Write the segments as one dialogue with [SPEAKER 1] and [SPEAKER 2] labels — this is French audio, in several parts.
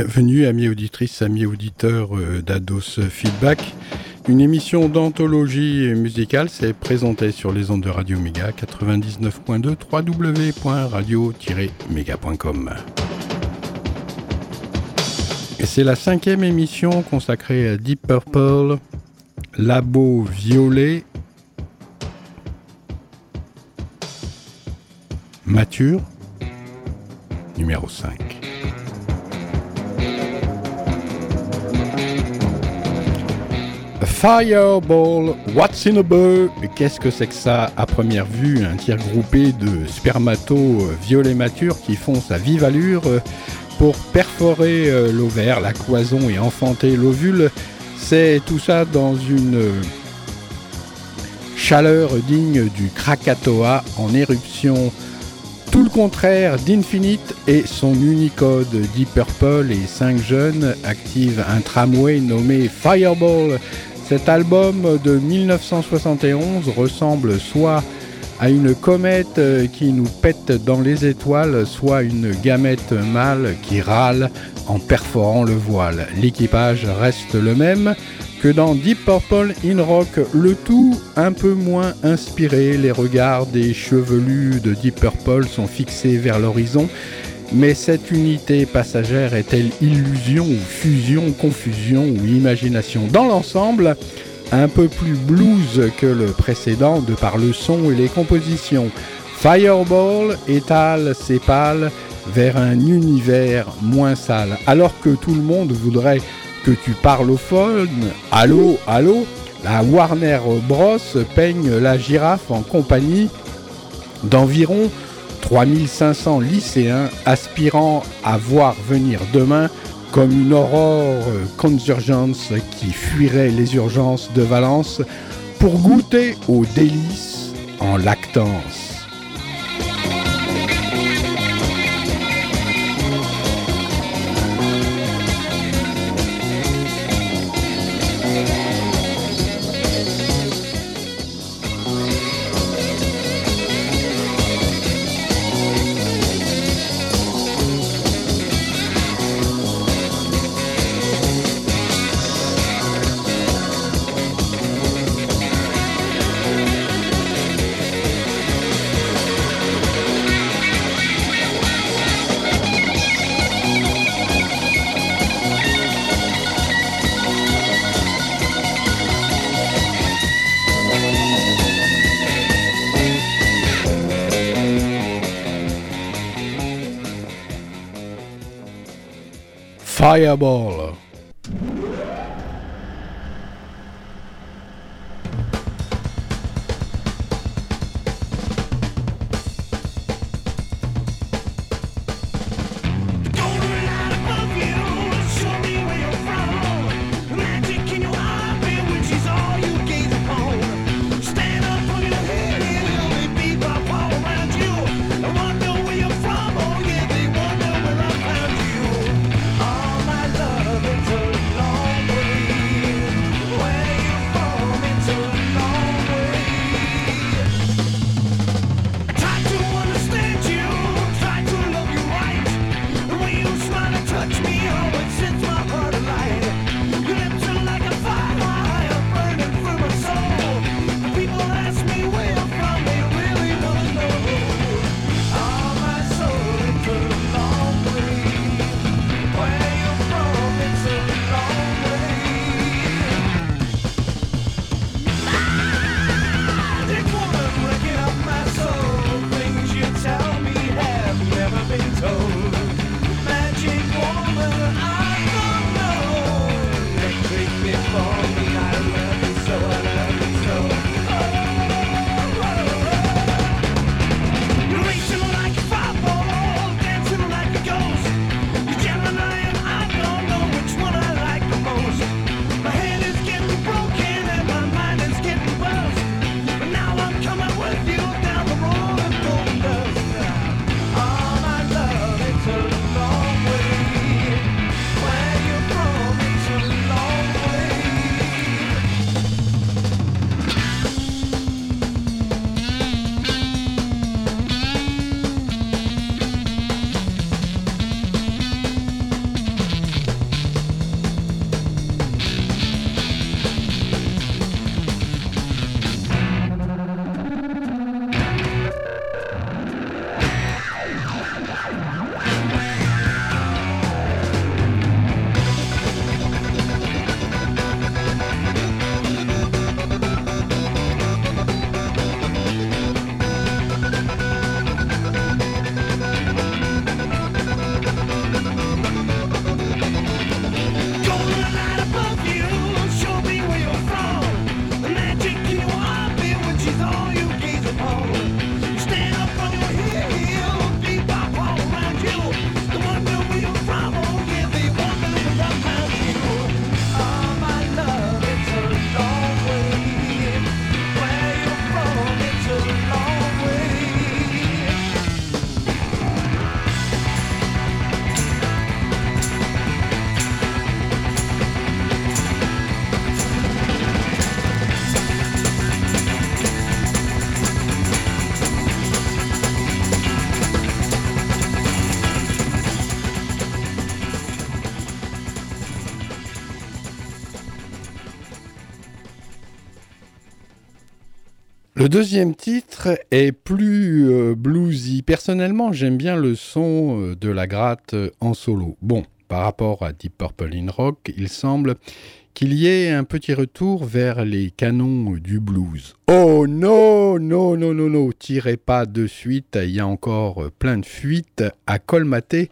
[SPEAKER 1] Bienvenue, amis auditrices, amis auditeurs euh, d'Ados Feedback. Une émission d'anthologie musicale s'est présentée sur les ondes de Radio Méga 99.2 www.radio-méga.com. C'est la cinquième émission consacrée à Deep Purple, Labo Violet, Mature, numéro 5. Fireball, What's in a Bow Qu'est-ce que c'est que ça À première vue, un tir groupé de spermato violet mature qui foncent à vive allure pour perforer euh, l'ovaire, la cloison et enfanter l'ovule. C'est tout ça dans une chaleur digne du Krakatoa en éruption. Tout le contraire d'Infinite et son Unicode Deep Purple et cinq jeunes activent un tramway nommé Fireball cet album de 1971 ressemble soit à une comète euh, qui nous pète dans les étoiles, soit une gamète mâle qui râle en perforant le voile. L'équipage reste le même que dans Deep Purple in Rock, le tout un peu moins inspiré. Les regards des chevelus de Deep Purple sont fixés vers l'horizon. Mais cette unité passagère est-elle illusion ou fusion, confusion ou imagination Dans l'ensemble, un peu plus blues que le précédent de par le son et les compositions. Fireball étale ses pales vers un univers moins sale. Alors que tout le monde voudrait que tu parles au phone, allô, allô, la Warner Bros peigne la girafe en compagnie d'environ 3500 lycéens aspirant à voir venir demain comme une aurore consurgence qui fuirait les urgences de Valence pour goûter aux délices en lactance. Fireball. Le deuxième titre est plus euh, bluesy. Personnellement, j'aime bien le son euh, de la gratte en solo. Bon, par rapport à Deep Purple in Rock, il semble qu'il y ait un petit retour vers les canons du blues. Oh non, non, non, non, non, tirez pas de suite, il y a encore plein de fuites à colmater.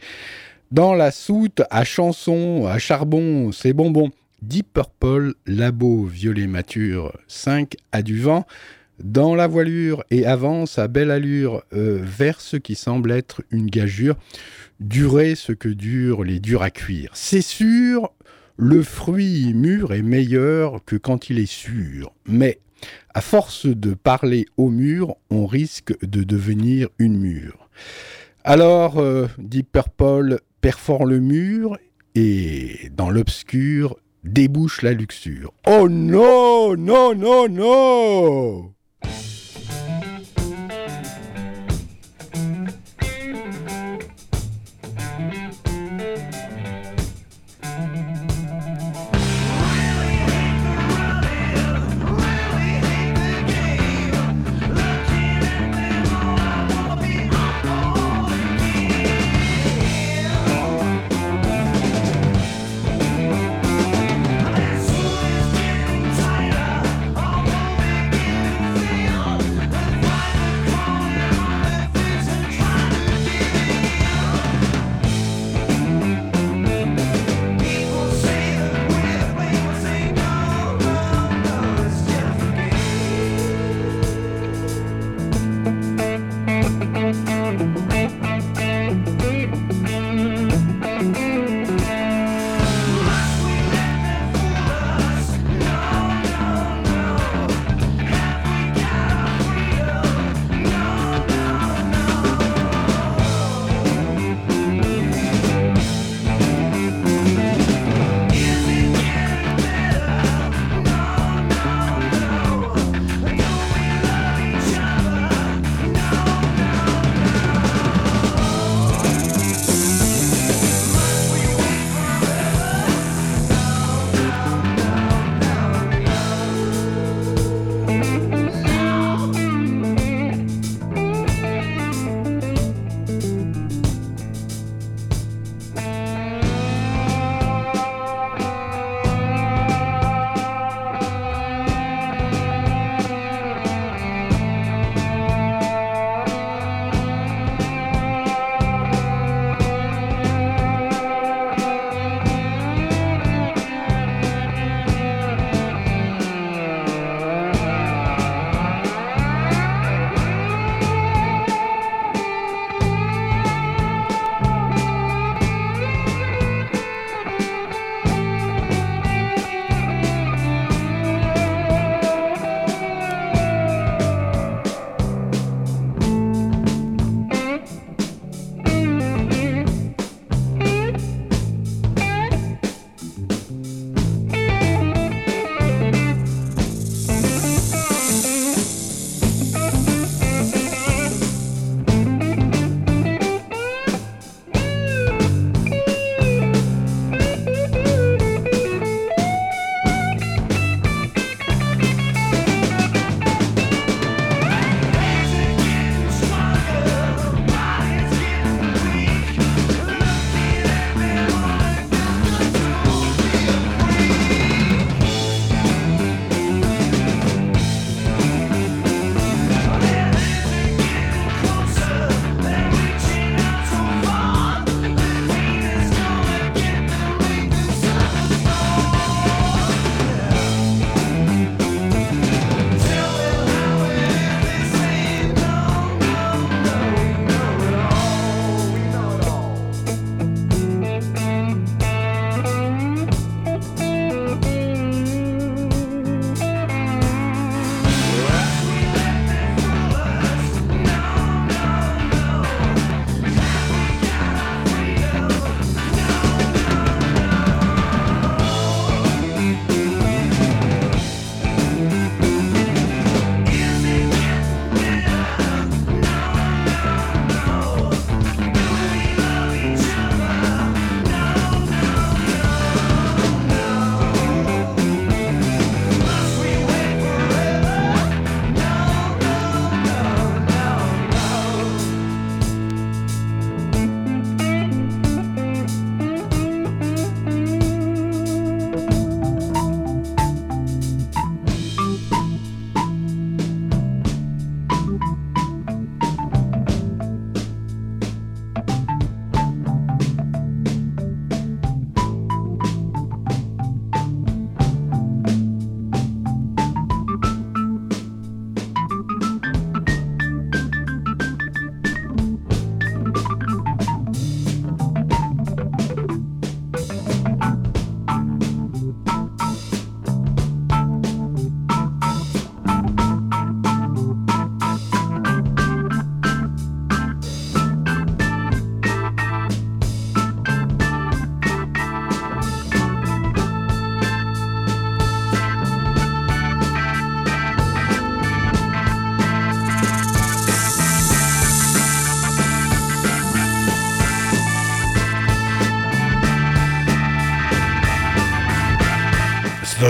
[SPEAKER 1] Dans la soute, à chanson, à charbon, c'est bonbon. Deep Purple, Labo Violet Mature 5 à du vent dans la voilure et avance à belle allure euh, vers ce qui semble être une gageure. Durer ce que durent les durs à cuire. C'est sûr, le fruit mûr est meilleur que quand il est sûr, mais à force de parler au mur, on risque de devenir une mûre. Alors, euh, dit Purple, perfore le mur et dans l'obscur débouche la luxure. Oh non, non, non, non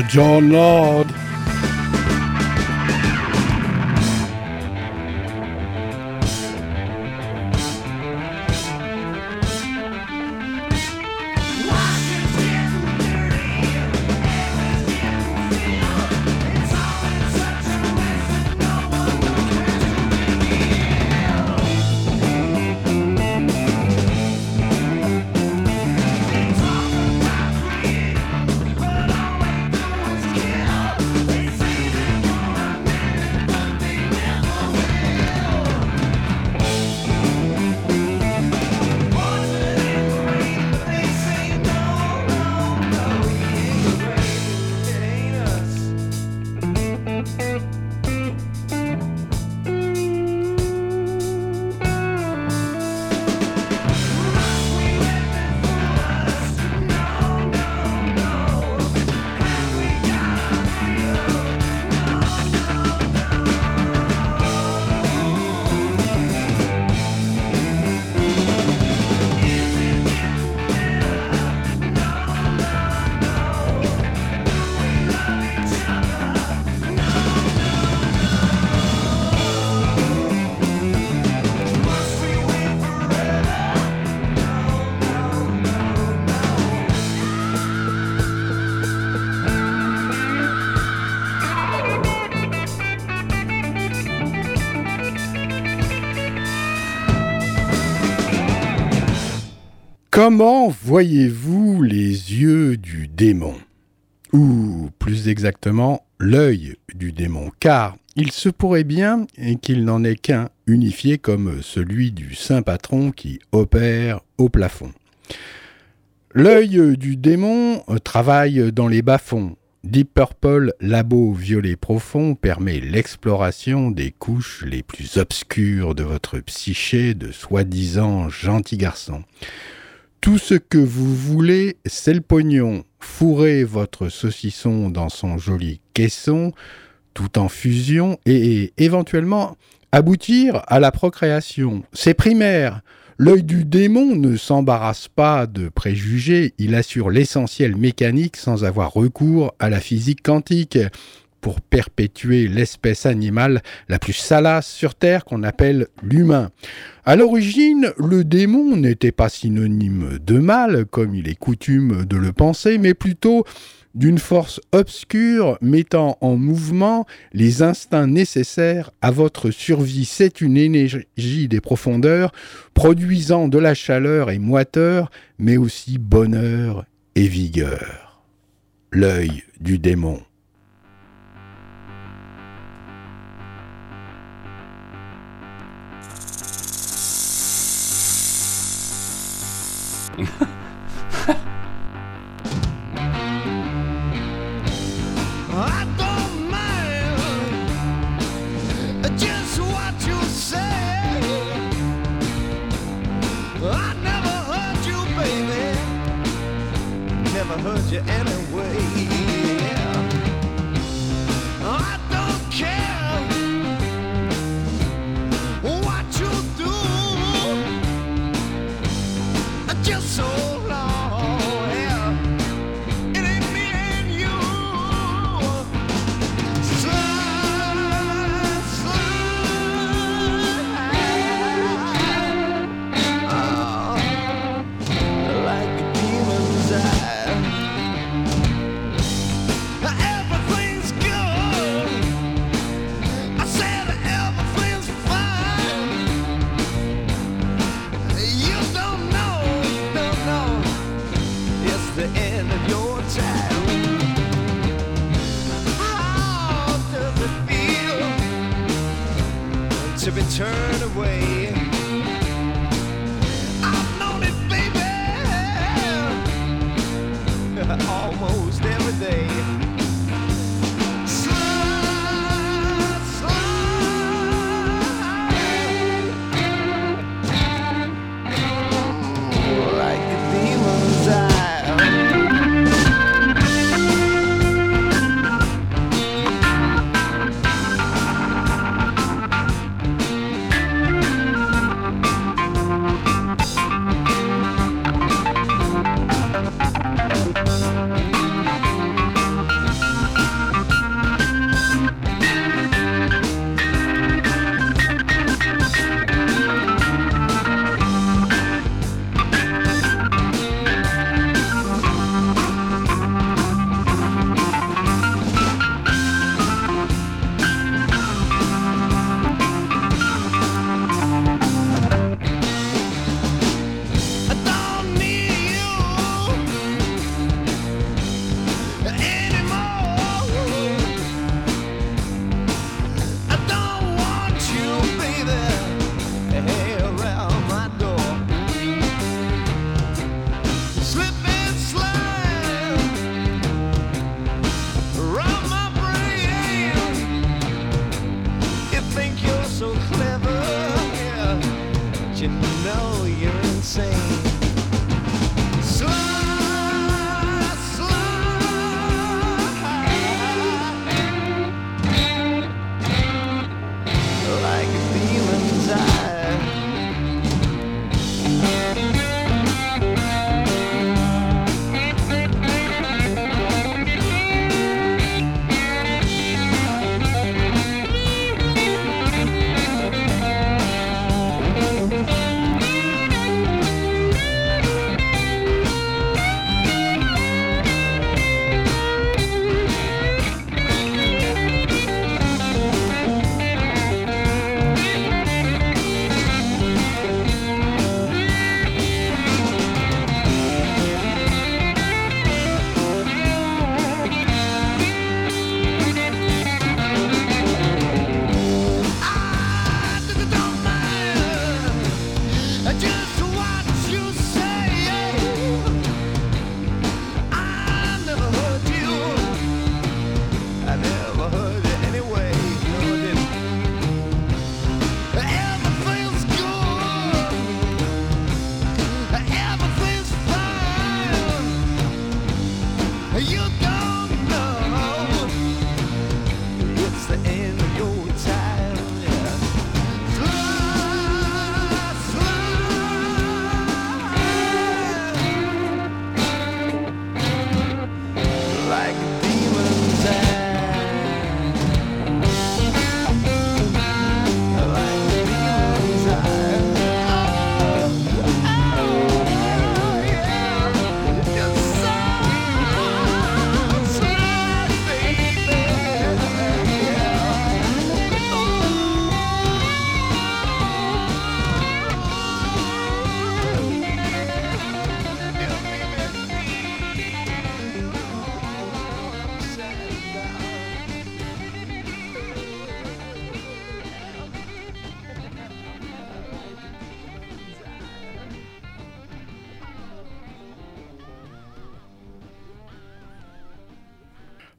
[SPEAKER 2] John Lord. Comment voyez-vous les yeux du démon? Ou plus exactement, l'œil du démon? Car il se pourrait bien qu'il n'en ait qu'un unifié comme celui du saint patron qui opère au plafond. L'œil du démon travaille dans les bas-fonds. Deep Purple Labo Violet Profond permet l'exploration des couches les plus obscures de votre psyché de soi-disant gentil garçon. Tout ce que vous voulez, c'est le pognon. Fourrez votre saucisson dans son joli caisson, tout en fusion, et éventuellement aboutir à la procréation. C'est primaire. L'œil du démon ne s'embarrasse pas de préjugés, il assure l'essentiel mécanique sans avoir recours à la physique quantique pour perpétuer l'espèce animale la plus salace sur Terre qu'on appelle l'humain. À l'origine, le démon n'était pas synonyme de mal, comme il est coutume de le penser, mais plutôt d'une force obscure mettant en mouvement les instincts nécessaires à votre survie. C'est une énergie des profondeurs, produisant de la chaleur et moiteur, mais aussi bonheur et vigueur. L'œil du démon. happening. soul. turn away.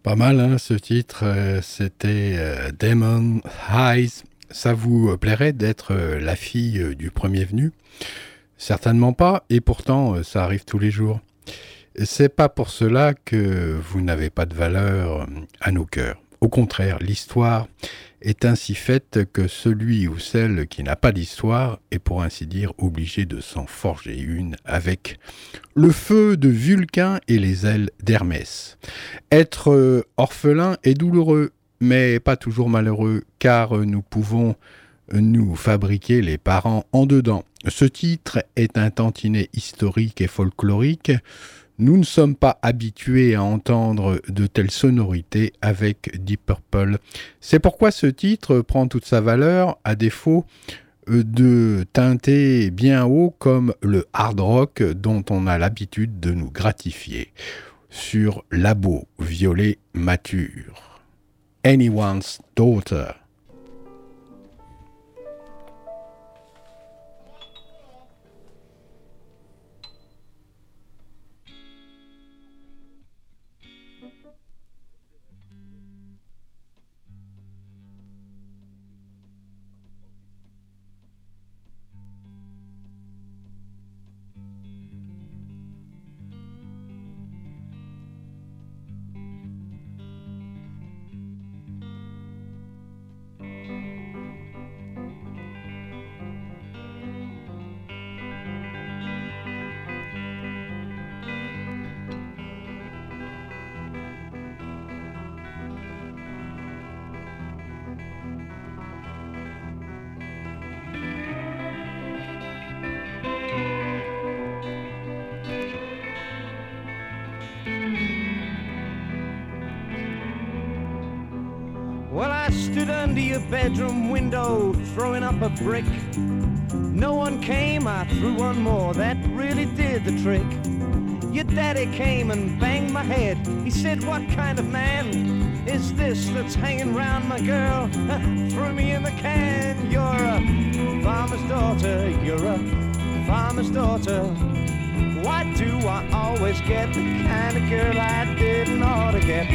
[SPEAKER 1] Pas mal, hein, ce titre. Euh, c'était euh, Demon Eyes. Ça vous plairait d'être euh, la fille du premier venu? Certainement pas, et pourtant, ça arrive tous les jours. C'est pas pour cela que vous n'avez pas de valeur à nos cœurs. Au contraire, l'histoire est ainsi faite que celui ou celle qui n'a pas d'histoire est pour ainsi dire obligé de s'en forger une avec le feu de Vulcain et les ailes d'Hermès. Être euh, orphelin est douloureux, mais pas toujours malheureux, car nous pouvons nous fabriquer les parents en dedans. Ce titre est un tantinet historique et folklorique, nous ne sommes pas habitués à entendre de telles sonorités avec Deep Purple. C'est pourquoi ce titre prend toute sa valeur, à défaut euh, de teinter bien haut comme le hard rock dont on a l'habitude de nous gratifier sur labo violet mature. Anyone's Daughter.
[SPEAKER 2] Bedroom window throwing up a brick. No one came, I threw one more, that really did the trick. Your daddy came and banged my head. He said, What kind of man is this that's hanging round my girl? threw me in the can. You're a farmer's daughter, you're a farmer's daughter. Why do I always get the kind of girl I didn't ought to get?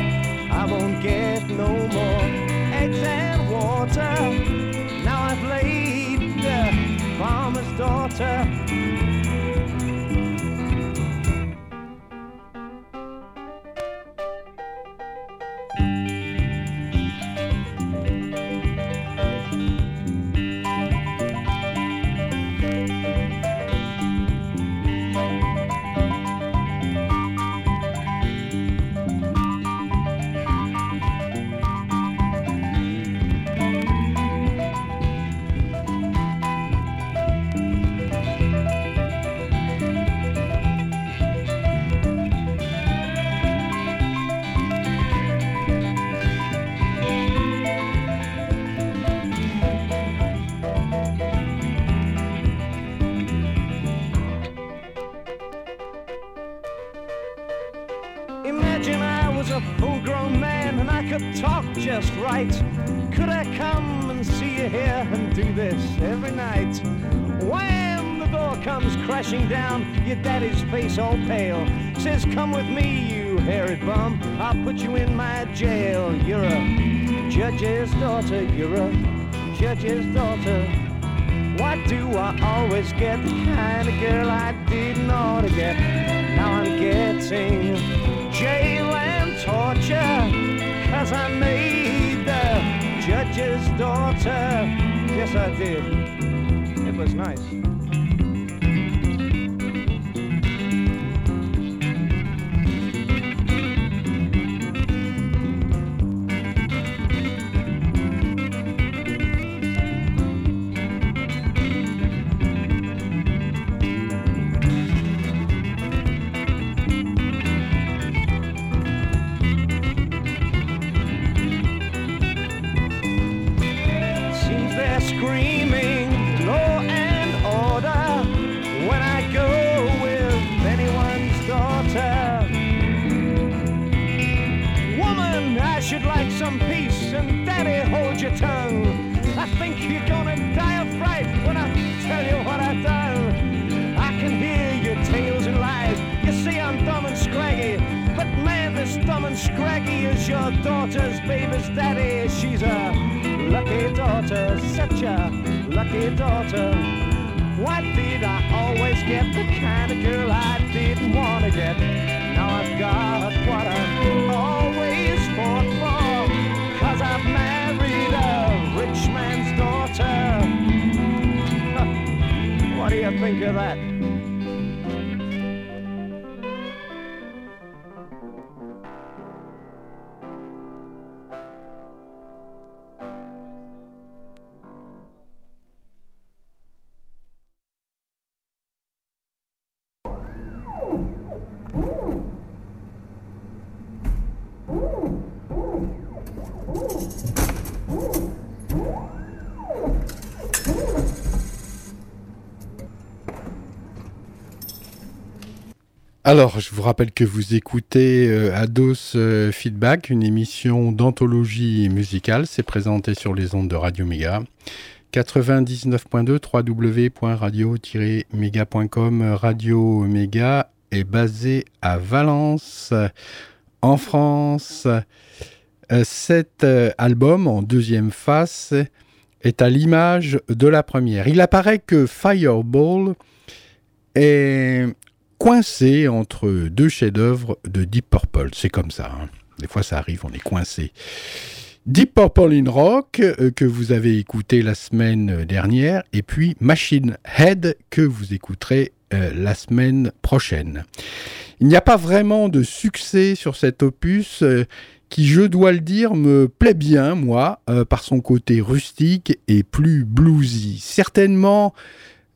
[SPEAKER 2] I won't get no more and water. Now I've laid the farmer's daughter. Crashing down, your daddy's face all pale. Says, come with me, you hairy bum, I'll put you in my jail. You're a judge's daughter, you're a judge's daughter. Why do I always get the kind of girl I didn't ought to get? Now I'm getting jail and torture, cause I made the judge's daughter. Yes, I did. It was nice. I should like some peace, and daddy, hold your tongue. I think you're gonna die of fright when I tell you what I've done. I can hear your tales and lies. You see, I'm dumb and scraggy, but man, this dumb and scraggy is your daughter's baby's daddy. She's a lucky daughter, such a lucky daughter. Why did I always get the kind of girl I didn't wanna get? Now I've got what I always you think of that?
[SPEAKER 1] Alors, je vous rappelle que vous écoutez euh, Ados euh, Feedback, une émission d'anthologie musicale. C'est présenté sur les ondes de Radio Méga. 99.2 www.radio-méga.com Radio Méga est basé à Valence, en France. Euh, cet album, en deuxième face, est à l'image de la première. Il apparaît que Fireball est coincé entre deux chefs-d'œuvre de Deep Purple. C'est comme ça. Hein. Des fois, ça arrive, on est coincé. Deep Purple in Rock, euh, que vous avez écouté la semaine dernière, et puis Machine Head, que vous écouterez euh, la semaine prochaine. Il n'y a pas vraiment de succès sur cet opus. Euh, qui, je dois le dire, me plaît bien, moi, par son côté rustique et plus bluesy. Certainement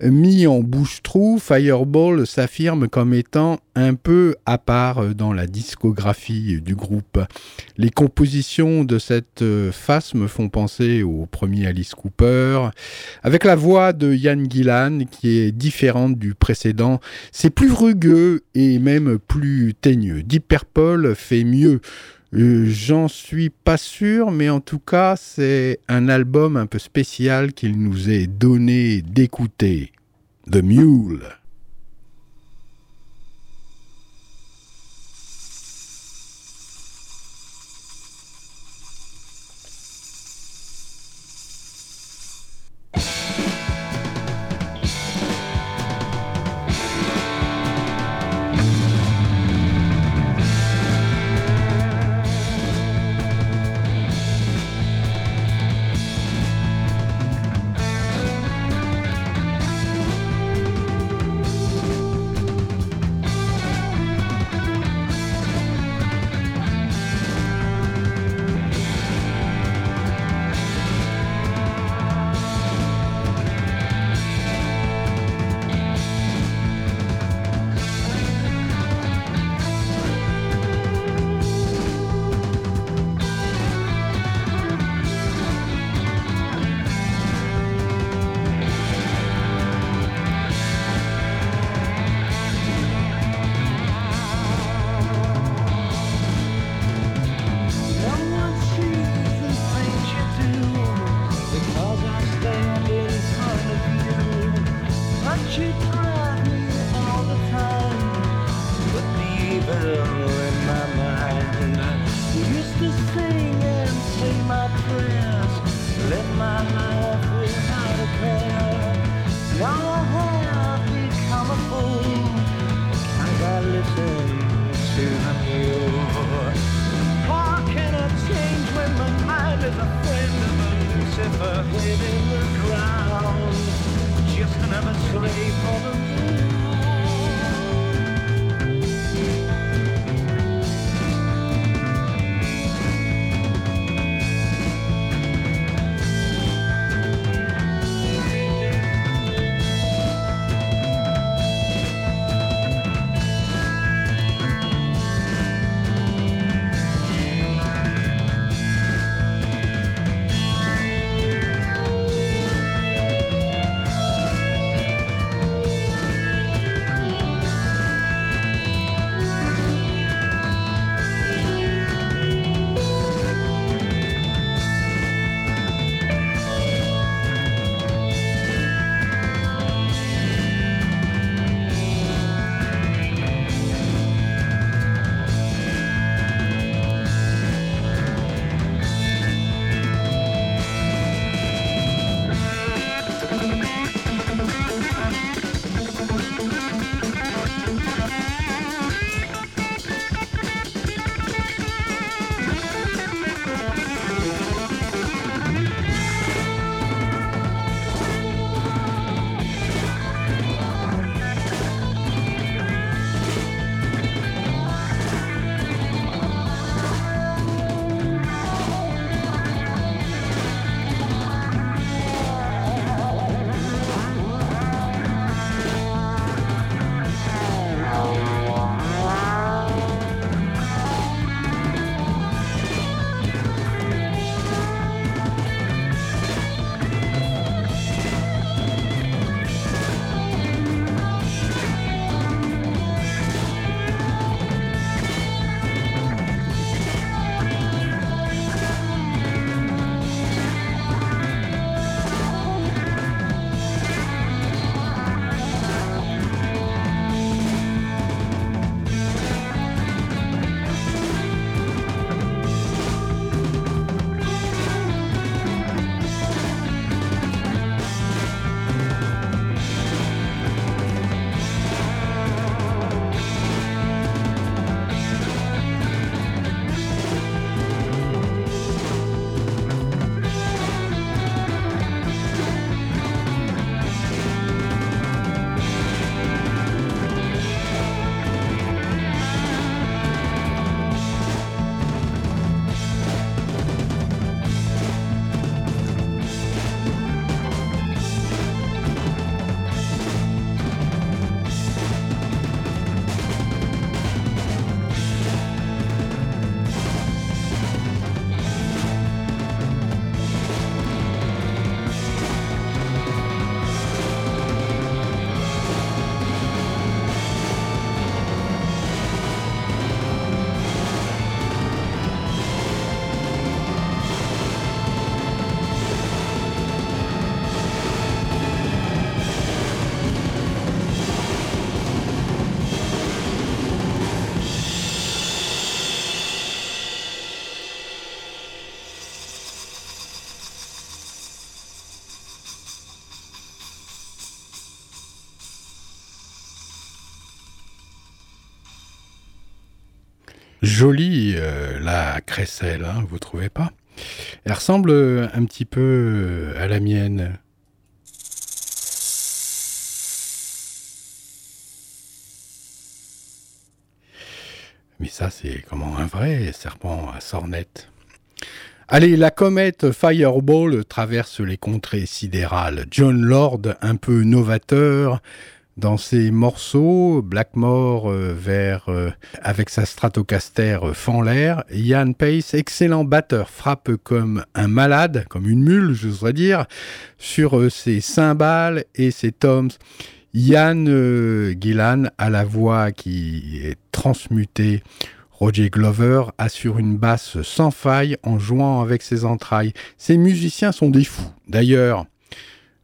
[SPEAKER 1] mis en bouche-trou, Fireball s'affirme comme étant un peu à part dans la discographie du groupe. Les compositions de cette face me font penser au premier Alice Cooper, avec la voix de Ian Gillan qui est différente du précédent. C'est plus rugueux et même plus teigneux. Deep fait mieux. Euh, j'en suis pas sûr, mais en tout cas, c'est un album un peu spécial qu'il nous est donné d'écouter. The Mule. Jolie euh, la crécelle, hein, vous trouvez pas? Elle ressemble euh, un petit peu euh, à la mienne. Mais ça, c'est comment un vrai serpent à sornette? Allez, la comète Fireball traverse les contrées sidérales. John Lord, un peu novateur, dans ses morceaux, Blackmore euh, vers, euh, avec sa Stratocaster euh, fend l'air, Ian Pace, excellent batteur, frappe comme un malade, comme une mule, je voudrais dire, sur ses cymbales et ses toms. Ian Gillan a la voix qui est transmutée. Roger Glover assure une basse sans faille en jouant avec ses entrailles. Ces musiciens sont des fous. D'ailleurs,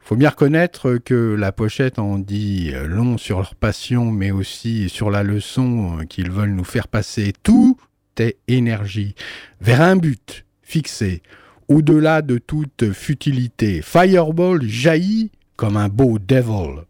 [SPEAKER 1] faut bien reconnaître que la pochette en dit long sur leur passion, mais aussi sur la leçon qu'ils veulent nous faire passer. Tout est énergie, vers un but fixé, au-delà de toute futilité. Fireball jaillit comme un beau devil.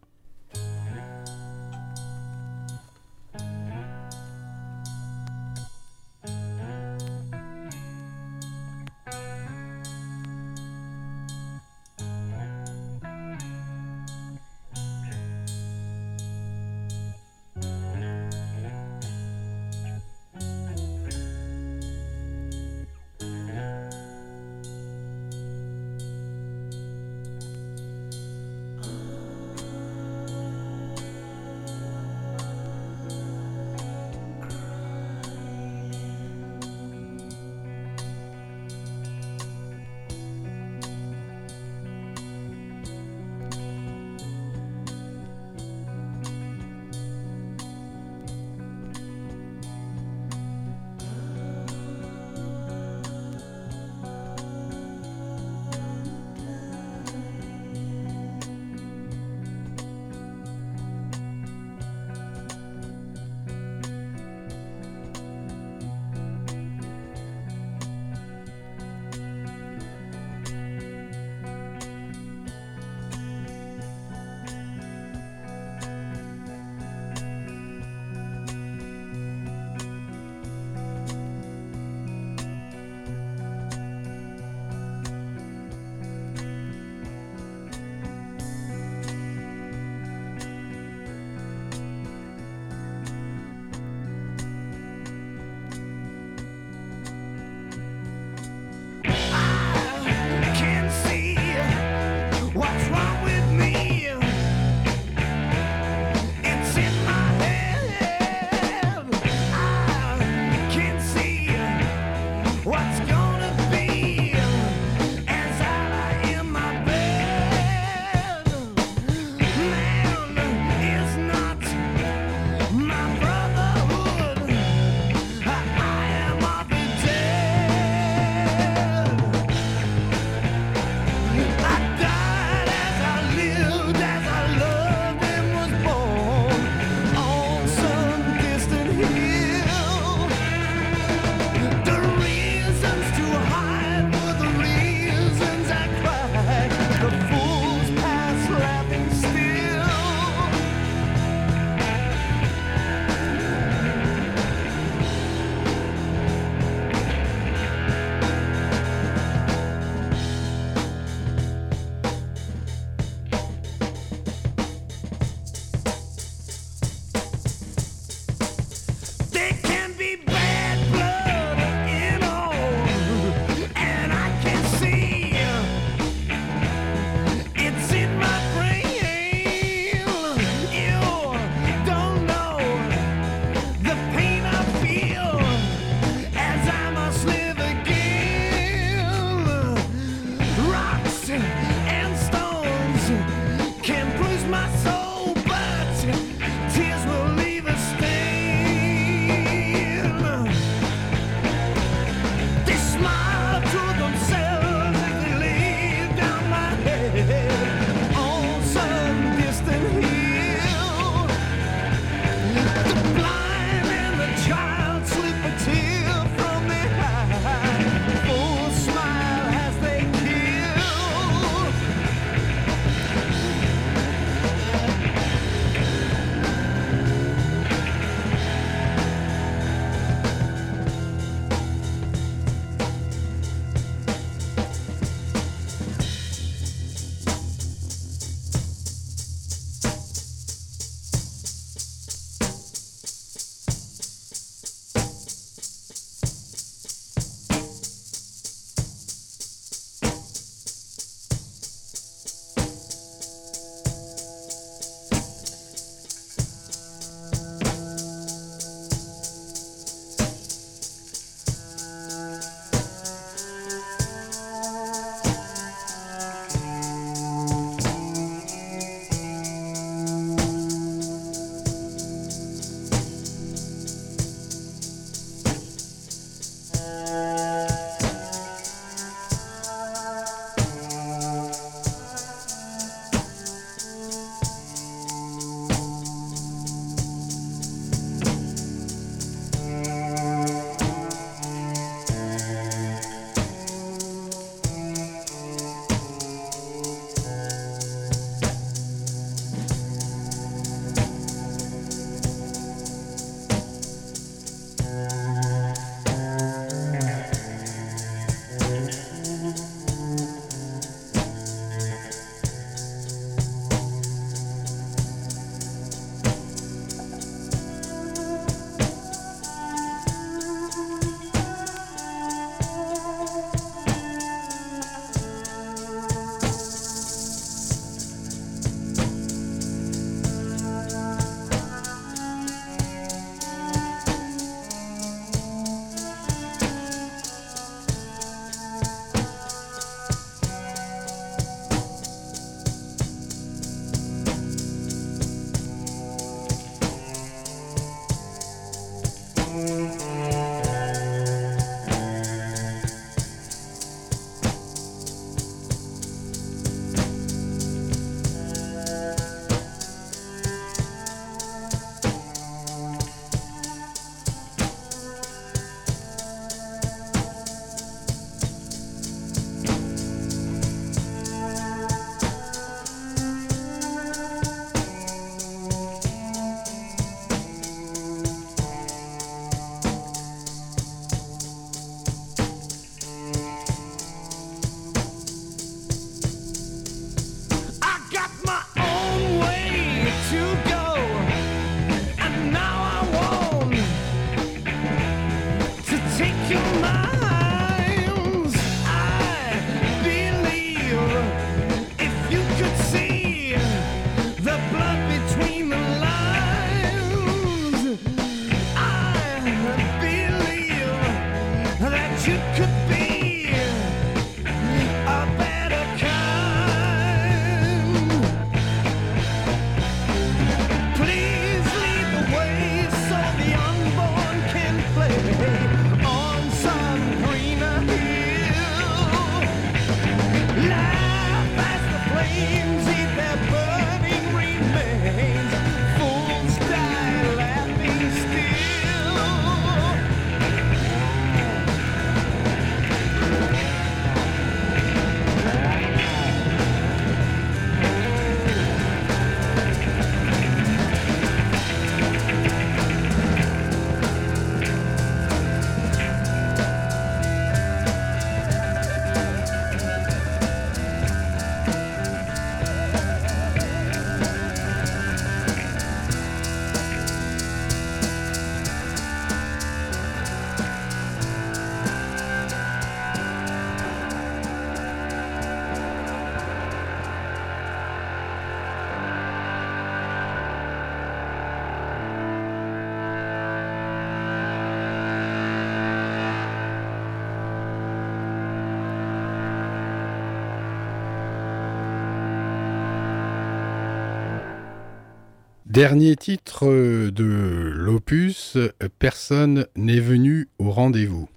[SPEAKER 1] Dernier titre de l'opus, Personne n'est venu au rendez-vous.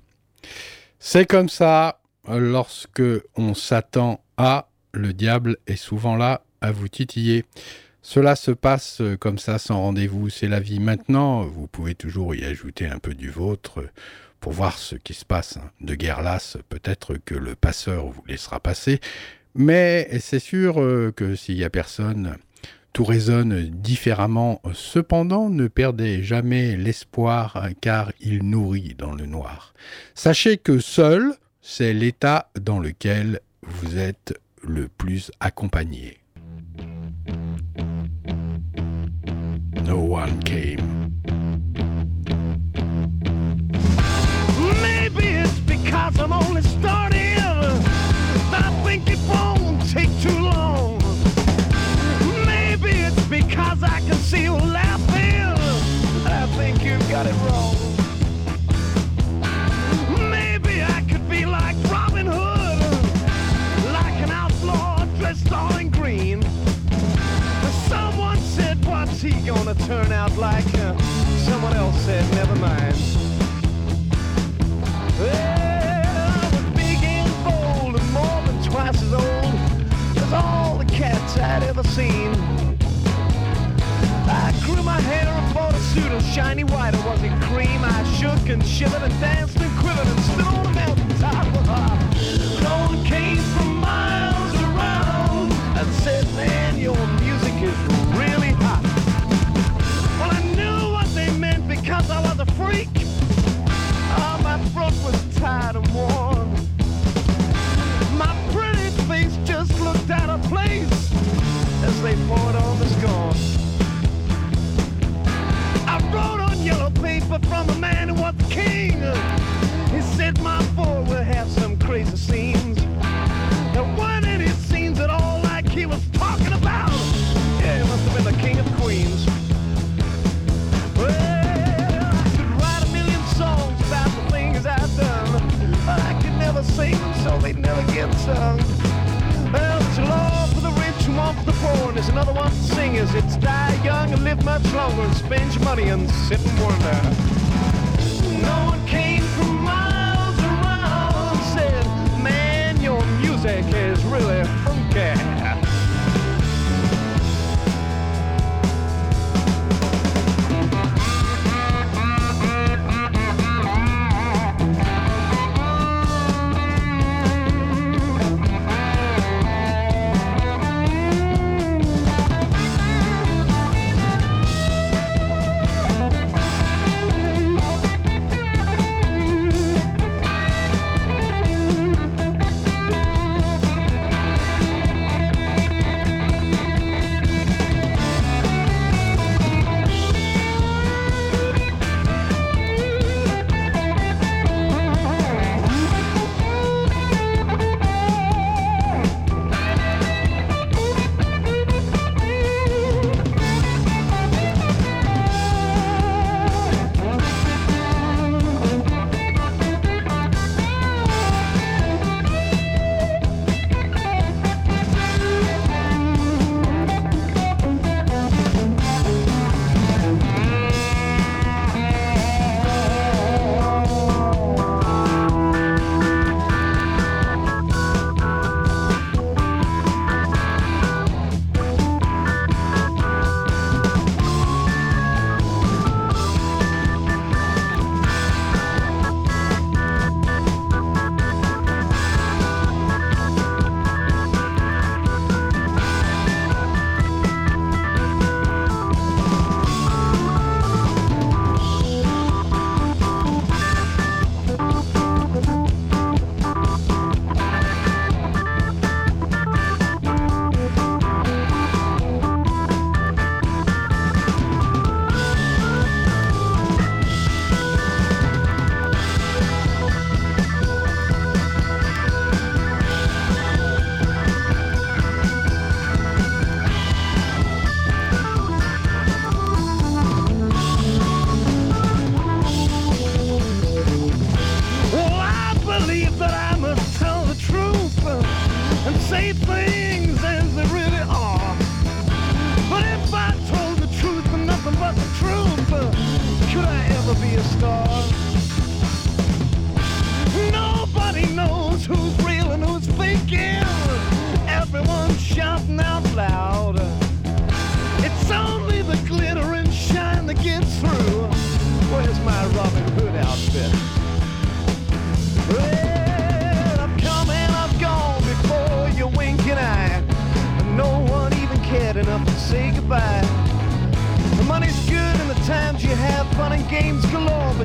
[SPEAKER 1] C'est comme ça, lorsque on s'attend à, le diable est souvent là à vous titiller. Cela se passe comme ça sans rendez-vous, c'est la vie. Maintenant, vous pouvez toujours y ajouter un peu du vôtre pour voir ce qui se passe. De guerre lasse, peut-être que le passeur vous laissera passer, mais c'est sûr euh, que s'il y a personne, tout résonne différemment, cependant ne perdez jamais l'espoir car il nourrit dans le noir. Sachez que seul, c'est l'état dans lequel vous êtes le plus accompagné. No one came.
[SPEAKER 2] Gonna turn out like? Uh, someone else said, Never mind. Well, I was big and bold and more than twice as old as all the cats I'd ever seen. I grew my hair and bought a suit of shiny white. It wasn't cream. I shook and shivered and danced and quivered and stood on the mountaintop. no one came from freak. Oh, my throat was tired and worn.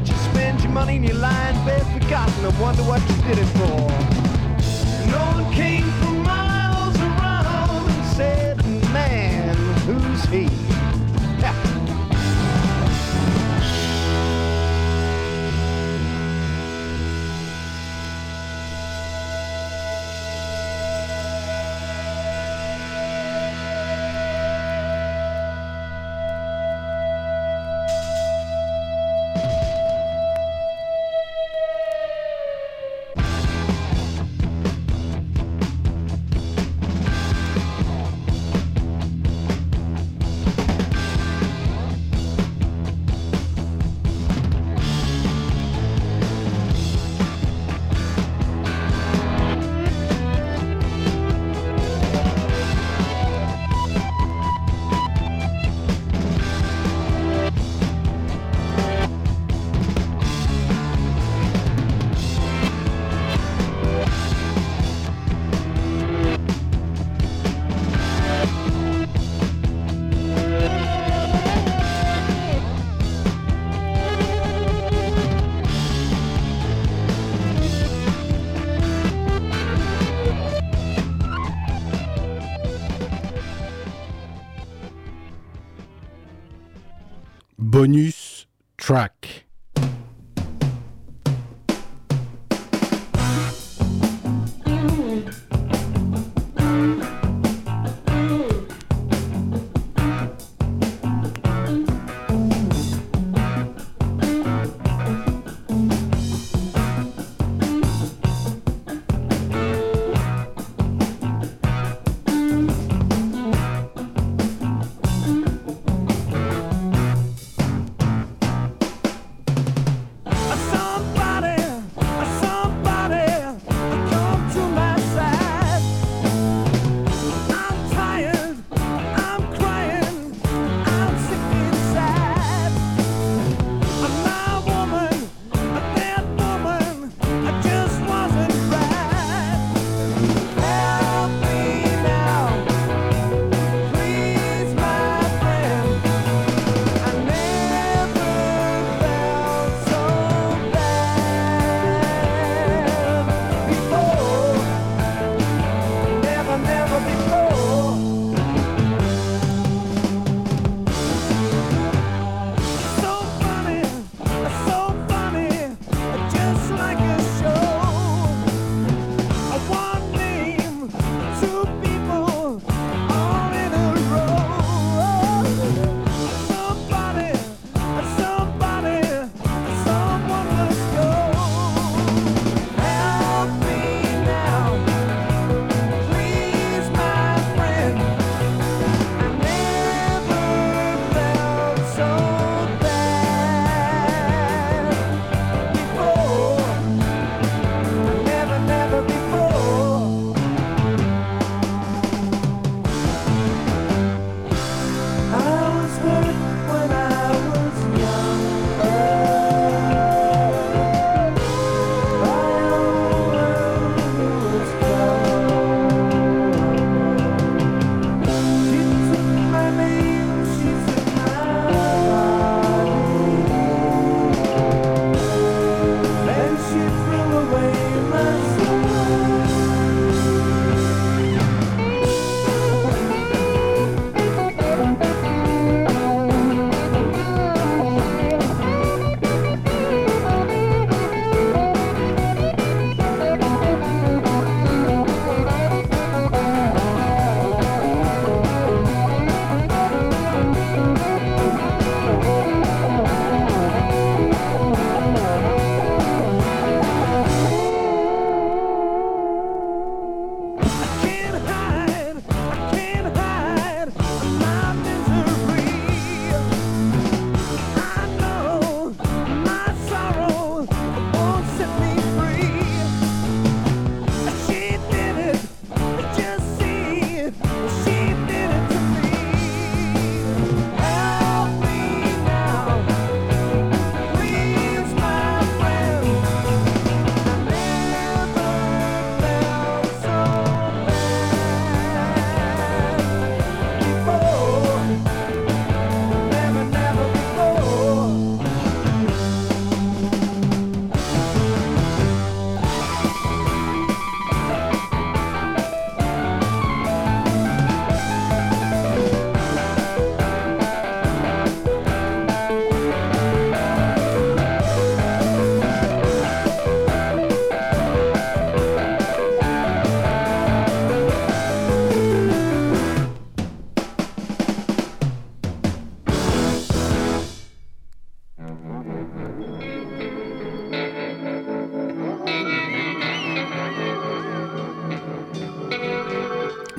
[SPEAKER 2] You spend your money and your lying bed forgotten. I wonder what you did it for.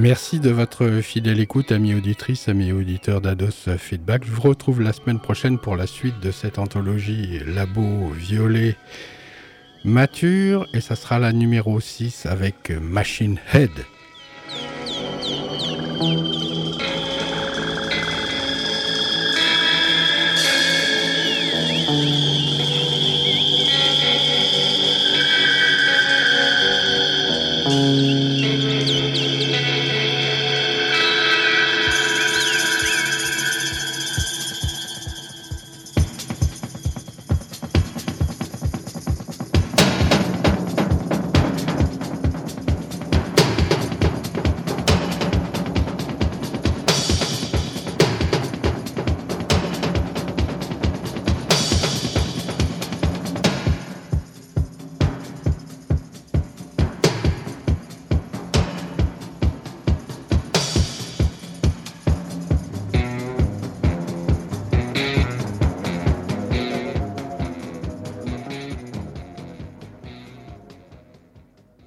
[SPEAKER 1] Merci de votre fidèle écoute, amis auditrices, amis auditeurs d'Ados Feedback. Je vous retrouve la semaine prochaine pour la suite de cette anthologie Labo Violet Mature, et ça sera la numéro 6 avec Machine Head.